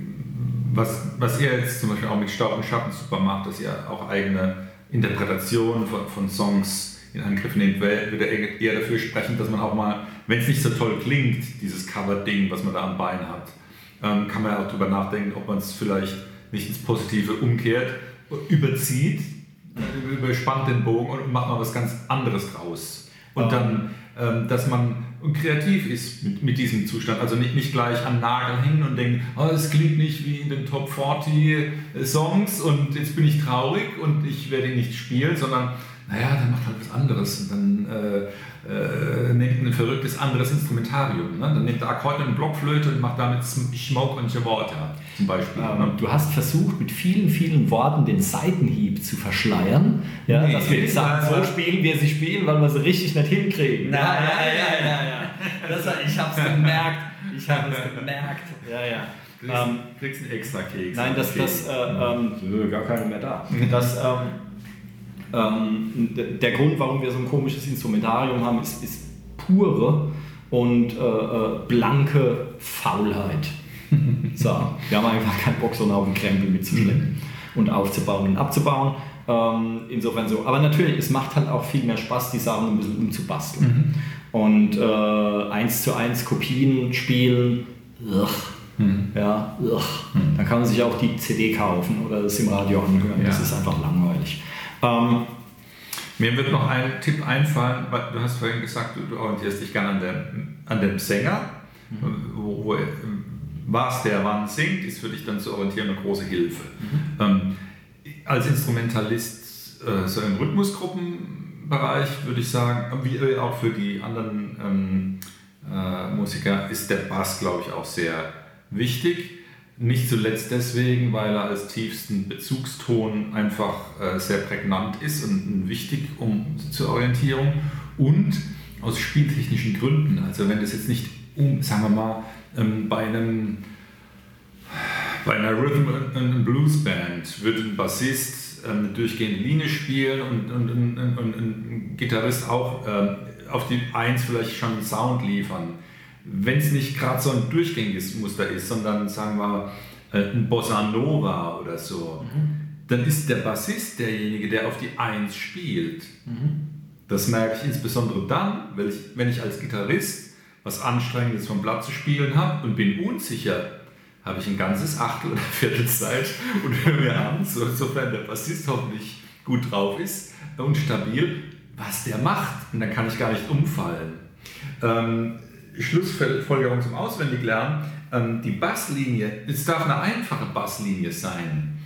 was, was ihr jetzt zum Beispiel auch mit Staub und Schatten super macht, dass ihr auch eigene Interpretationen von, von Songs in Angriff wär- würde eher eher dafür sprechen, dass man auch mal, wenn es nicht so toll klingt, dieses Cover-Ding, was man da am Bein hat, ähm, kann man ja auch drüber nachdenken, ob man es vielleicht nicht ins Positive umkehrt, überzieht, überspannt den Bogen und macht mal was ganz anderes draus. Und dann, ähm, dass man kreativ ist mit, mit diesem Zustand. Also nicht, nicht gleich an Nagel hängen und denken, oh, es klingt nicht wie in den Top 40 Songs und jetzt bin ich traurig und ich werde ihn nicht spielen, sondern naja, dann macht halt was anderes. Und dann äh, äh, nimmt ein verrücktes anderes Instrumentarium. Ne? Dann nimmt er Akkordeon und Blockflöte und macht damit Smoke und Water zum Beispiel. Ähm, ne? Du hast versucht, mit vielen, vielen Worten den Seitenhieb zu verschleiern, ja, nee, dass wir die Sachen so spielen, wir sie spielen, weil wir sie richtig nicht hinkriegen. Ja, ja, ja, ja. ja. Das, ich hab's gemerkt. Ich habe es gemerkt. Ja, ja. Du kriegst, ähm, kriegst einen extra Keks. Nein, das, das, äh, ähm, gar keine mehr da. Das, ähm, ähm, der Grund, warum wir so ein komisches Instrumentarium haben, ist, ist pure und äh, äh blanke Faulheit. so, wir haben einfach keinen Bock, so einen Haufen Krempel mitzuschleppen und aufzubauen und abzubauen. Ähm, insofern so. Aber natürlich, es macht halt auch viel mehr Spaß, die Sachen ein bisschen umzubasteln. Mhm. Und äh, eins zu eins Kopien spielen, ugh, mhm. ja, ugh. Mhm. dann kann man sich auch die CD kaufen oder das im Radio anhören. Ja. Das ist einfach langweilig. Ähm, mir wird noch ein Tipp einfallen, weil du hast vorhin gesagt, du, orientierst dich gerne an, der, an dem Sänger, mhm. wo, wo, was der wann singt, ist für dich dann zu orientieren eine große Hilfe. Mhm. Ähm, als Instrumentalist, äh, so im Rhythmusgruppenbereich, würde ich sagen, wie auch für die anderen ähm, äh, Musiker, ist der Bass, glaube ich, auch sehr wichtig. Nicht zuletzt deswegen, weil er als tiefsten Bezugston einfach äh, sehr prägnant ist und wichtig um, zur Orientierung und aus spieltechnischen Gründen. Also wenn das jetzt nicht, um, sagen wir mal, ähm, bei einem bei einer Rhythm and Blues Band würde ein Bassist ähm, eine durchgehende Linie spielen und, und, und, und ein Gitarrist auch äh, auf die Eins vielleicht schon einen Sound liefern wenn es nicht gerade so ein durchgängiges Muster ist, sondern sagen wir äh, ein Bossa Nova oder so, mhm. dann ist der Bassist derjenige, der auf die Eins spielt. Mhm. Das merke ich insbesondere dann, wenn ich, wenn ich als Gitarrist was Anstrengendes vom Blatt zu spielen habe und bin unsicher, habe ich ein ganzes Achtel oder Viertel Zeit und höre mir an, so, sofern der Bassist hoffentlich gut drauf ist und stabil, was der macht. Und dann kann ich gar nicht umfallen. Ähm, Schlussfolgerung zum Auswendiglernen, ähm, die Basslinie, es darf eine einfache Basslinie sein.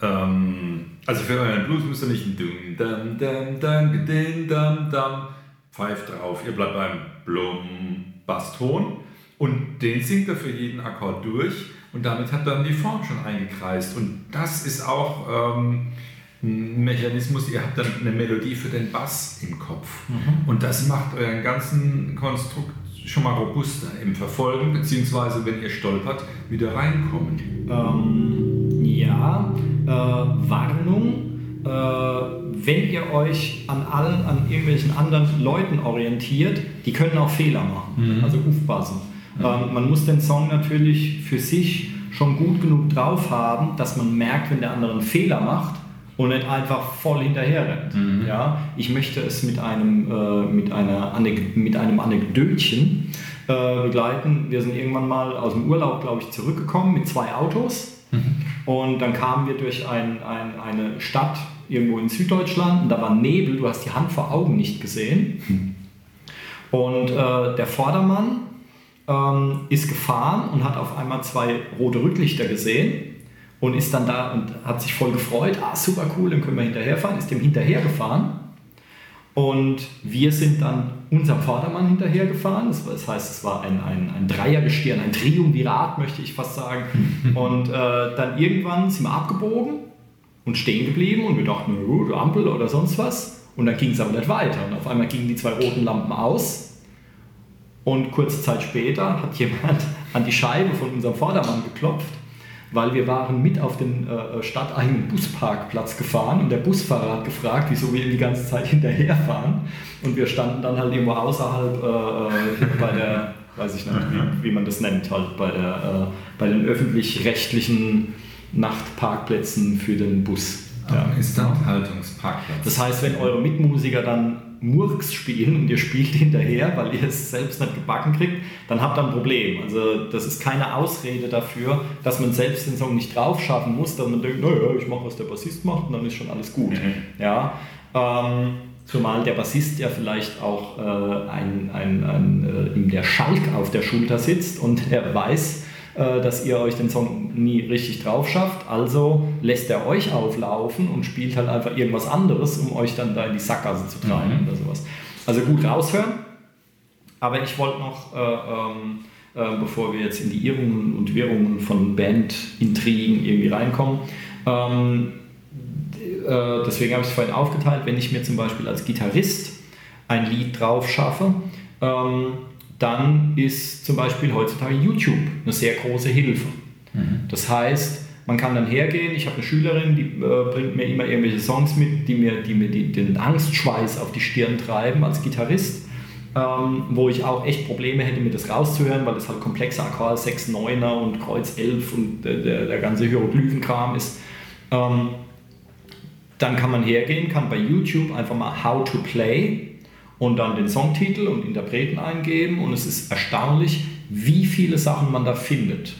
Ähm, also für euren Blues müsst ihr nicht ein Dum, Dum, Dum, Dum, Dum, Dum, Dum, pfeift drauf. Ihr bleibt beim Blum, Basston und den singt er für jeden Akkord durch und damit hat dann die Form schon eingekreist. Und das ist auch ähm, ein Mechanismus, ihr habt dann eine Melodie für den Bass im Kopf. Mhm. Und das macht euren ganzen Konstrukt schon mal robuster im Verfolgen, beziehungsweise wenn ihr stolpert, wieder reinkommen? Ähm, ja, äh, Warnung. Äh, wenn ihr euch an allen, an irgendwelchen anderen Leuten orientiert, die können auch Fehler machen, mhm. also aufpassen. Mhm. Ähm, man muss den Song natürlich für sich schon gut genug drauf haben, dass man merkt, wenn der andere einen Fehler macht und nicht einfach voll hinterher rennt. Mhm. Ja? Ich möchte es mit einem, äh, mit einer mit einem Anekdötchen äh, begleiten. Wir sind irgendwann mal aus dem Urlaub, glaube ich, zurückgekommen mit zwei Autos mhm. und dann kamen wir durch ein, ein, eine Stadt irgendwo in Süddeutschland und da war Nebel, du hast die Hand vor Augen nicht gesehen. Mhm. Und äh, der Vordermann ähm, ist gefahren und hat auf einmal zwei rote Rücklichter gesehen und ist dann da und hat sich voll gefreut. Ah, super cool, dann können wir hinterherfahren. Ist dem hinterhergefahren. Und wir sind dann unserem Vordermann hinterhergefahren. Das, das heißt, es war ein, ein, ein Dreiergestirn, ein Triumvirat, möchte ich fast sagen. Und äh, dann irgendwann sind wir abgebogen und stehen geblieben und wir dachten, uh, Ampel oder sonst was. Und dann ging es aber nicht weiter. Und auf einmal gingen die zwei roten Lampen aus. Und kurze Zeit später hat jemand an die Scheibe von unserem Vordermann geklopft weil wir waren mit auf den äh, stadteigenen Busparkplatz gefahren und der Busfahrer hat gefragt, wieso wir ihm die ganze Zeit hinterherfahren und wir standen dann halt irgendwo außerhalb äh, äh bei der, weiß ich nicht, wie, wie, man das nennt, halt bei, der, äh, bei den öffentlich-rechtlichen Nachtparkplätzen für den Bus. Ja. Instandhaltungsparkplatz. Das heißt, wenn eure Mitmusiker dann Murks spielen und ihr spielt hinterher, weil ihr es selbst nicht gebacken kriegt, dann habt ihr ein Problem. Also das ist keine Ausrede dafür, dass man selbst den Song nicht drauf schaffen muss, dass man denkt, naja, ich mache, was der Bassist macht und dann ist schon alles gut. Mhm. Ja, ähm, zumal der Bassist ja vielleicht auch äh, ein, ein, ein, äh, ihm der Schalk auf der Schulter sitzt und er weiß, äh, dass ihr euch den Song nie richtig drauf schafft. Also lässt er euch auflaufen und spielt halt einfach irgendwas anderes, um euch dann da in die Sackgasse zu treiben Mhm. oder sowas. Also gut raushören. Aber ich wollte noch, äh, ähm, äh, bevor wir jetzt in die Irrungen und Wirrungen von Bandintrigen irgendwie reinkommen, ähm, äh, deswegen habe ich es vorhin aufgeteilt, wenn ich mir zum Beispiel als Gitarrist ein Lied drauf schaffe, ähm, dann ist zum Beispiel heutzutage YouTube eine sehr große Hilfe. Das heißt, man kann dann hergehen, ich habe eine Schülerin, die äh, bringt mir immer irgendwelche Songs mit, die mir, die mir die, den Angstschweiß auf die Stirn treiben als Gitarrist, ähm, wo ich auch echt Probleme hätte, mir das rauszuhören, weil das halt komplexe Akkorde 6, 9er und Kreuz 11 und äh, der, der ganze Hieroglyphenkram ist. Ähm, dann kann man hergehen, kann bei YouTube einfach mal How to Play und dann den Songtitel und Interpreten eingeben und es ist erstaunlich, wie viele Sachen man da findet.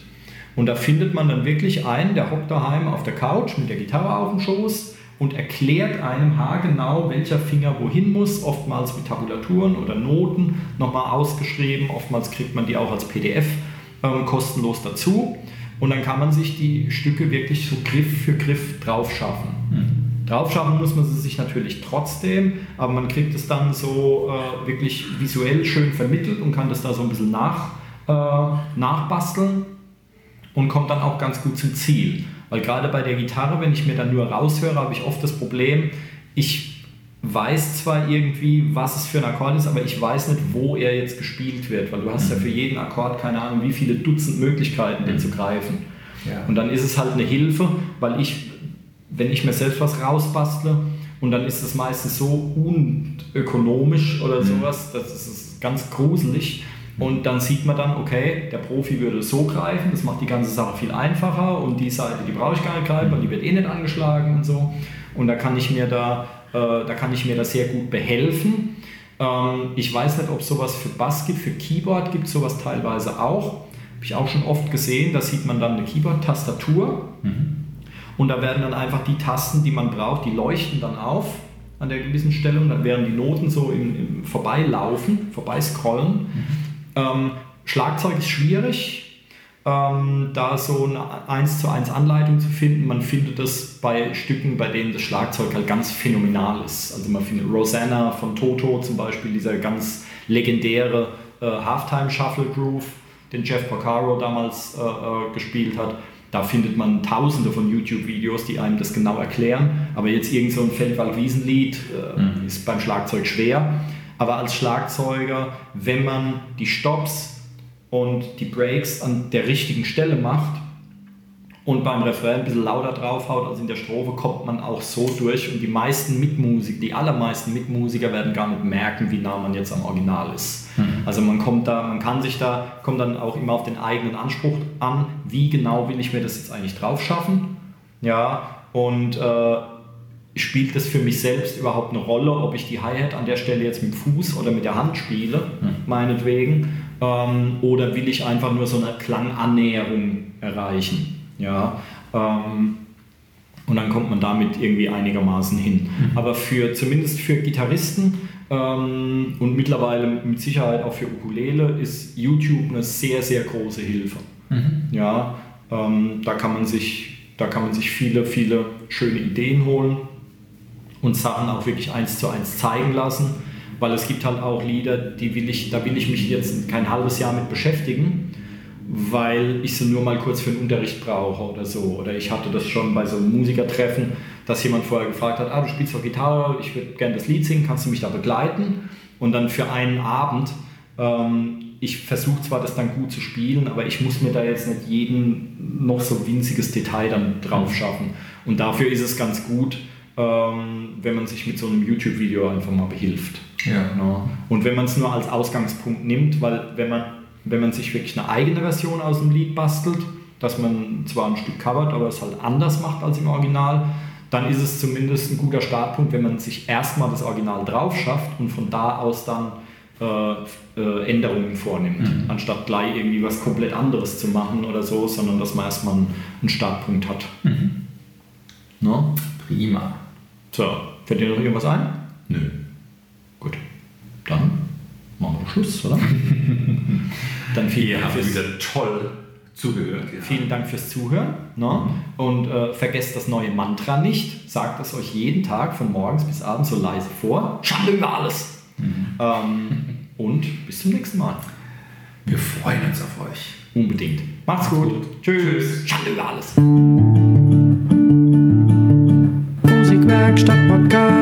Und da findet man dann wirklich einen, der hockt daheim auf der Couch mit der Gitarre auf dem Schoß und erklärt einem haargenau, welcher Finger wohin muss, oftmals mit Tabulaturen oder Noten nochmal ausgeschrieben, oftmals kriegt man die auch als PDF ähm, kostenlos dazu und dann kann man sich die Stücke wirklich so Griff für Griff drauf schaffen. Drauf schaffen muss man sie sich natürlich trotzdem, aber man kriegt es dann so äh, wirklich visuell schön vermittelt und kann das da so ein bisschen nach, äh, nachbasteln und kommt dann auch ganz gut zum Ziel. Weil gerade bei der Gitarre, wenn ich mir dann nur raushöre, habe ich oft das Problem, ich weiß zwar irgendwie, was es für ein Akkord ist, aber ich weiß nicht, wo er jetzt gespielt wird, weil du hast ja für jeden Akkord keine Ahnung, wie viele Dutzend Möglichkeiten, den zu greifen. Ja. Und dann ist es halt eine Hilfe, weil ich, wenn ich mir selbst was rausbastle, und dann ist es meistens so unökonomisch oder sowas, das ist ganz gruselig. Und dann sieht man dann, okay, der Profi würde so greifen, das macht die ganze Sache viel einfacher und die Seite, die brauche ich gar nicht greifen, weil die wird eh nicht angeschlagen und so. Und da kann ich mir da, äh, da kann ich mir da sehr gut behelfen. Ähm, ich weiß nicht, ob es sowas für Bass gibt, für Keyboard gibt es sowas teilweise auch. Habe ich auch schon oft gesehen, da sieht man dann eine Keyboard-Tastatur. Und da werden dann einfach die Tasten, die man braucht, die leuchten dann auf an der gewissen Stelle und dann werden die Noten so im, im Vorbeilaufen, vorbeiscrollen. Ähm, Schlagzeug ist schwierig, ähm, da so eine 1 zu 1 Anleitung zu finden. Man findet das bei Stücken, bei denen das Schlagzeug halt ganz phänomenal ist. Also man findet Rosanna von Toto zum Beispiel, dieser ganz legendäre äh, Halftime Shuffle Groove, den Jeff Porcaro damals äh, äh, gespielt hat. Da findet man tausende von YouTube-Videos, die einem das genau erklären. Aber jetzt irgend so ein Feldwald-Wiesenlied äh, ist beim Schlagzeug schwer. Aber als Schlagzeuger, wenn man die Stops und die Breaks an der richtigen Stelle macht und beim Refrain ein bisschen lauter draufhaut als in der Strophe, kommt man auch so durch. Und die meisten Mitmusiker, die allermeisten Mitmusiker werden gar nicht merken, wie nah man jetzt am Original ist. Also man kommt da, man kann sich da, kommt dann auch immer auf den eigenen Anspruch an, wie genau will ich mir das jetzt eigentlich drauf schaffen. Ja, und äh, spielt das für mich selbst überhaupt eine Rolle, ob ich die Hi-Hat an der Stelle jetzt mit dem Fuß oder mit der Hand spiele, meinetwegen, ähm, oder will ich einfach nur so eine Klangannäherung erreichen. Ja, ähm, und dann kommt man damit irgendwie einigermaßen hin. Aber für zumindest für Gitarristen ähm, und mittlerweile mit Sicherheit auch für Ukulele ist YouTube eine sehr, sehr große Hilfe. Ja, ähm, da, kann man sich, da kann man sich viele, viele schöne Ideen holen und Sachen auch wirklich eins zu eins zeigen lassen, weil es gibt halt auch Lieder, die will ich, da will ich mich jetzt kein halbes Jahr mit beschäftigen, weil ich sie nur mal kurz für den Unterricht brauche oder so. Oder ich hatte das schon bei so einem Musikertreffen, dass jemand vorher gefragt hat, ah, du spielst doch Gitarre, ich würde gerne das Lied singen, kannst du mich da begleiten? Und dann für einen Abend, ähm, ich versuche zwar das dann gut zu spielen, aber ich muss mir da jetzt nicht jeden noch so winziges Detail dann drauf schaffen. Und dafür ist es ganz gut, ähm, wenn man sich mit so einem YouTube-Video einfach mal behilft. Ja. Genau. Und wenn man es nur als Ausgangspunkt nimmt, weil wenn man, wenn man sich wirklich eine eigene Version aus dem Lied bastelt, dass man zwar ein Stück covert, aber es halt anders macht als im Original, dann ist es zumindest ein guter Startpunkt, wenn man sich erstmal das Original drauf schafft und von da aus dann äh, äh, Änderungen vornimmt, Mhm. anstatt gleich irgendwie was komplett anderes zu machen oder so, sondern dass man erstmal einen, einen Startpunkt hat. Mhm. Ne? Prima. So, fällt dir noch irgendwas ein? Nö. Gut, dann machen wir Schluss, oder? Dann vielen Ihr Dank habt wieder toll zugehört. Ja. Vielen Dank fürs Zuhören. Ne? Mhm. Und äh, vergesst das neue Mantra nicht. Sagt es euch jeden Tag von morgens bis abends so leise vor. Schande über alles. Mhm. Ähm, und bis zum nächsten Mal. Wir freuen uns auf euch. Unbedingt. Macht's, Macht's gut. gut. Tschüss. Tschüss. Schande über alles. Musikwerkstatt Podcast.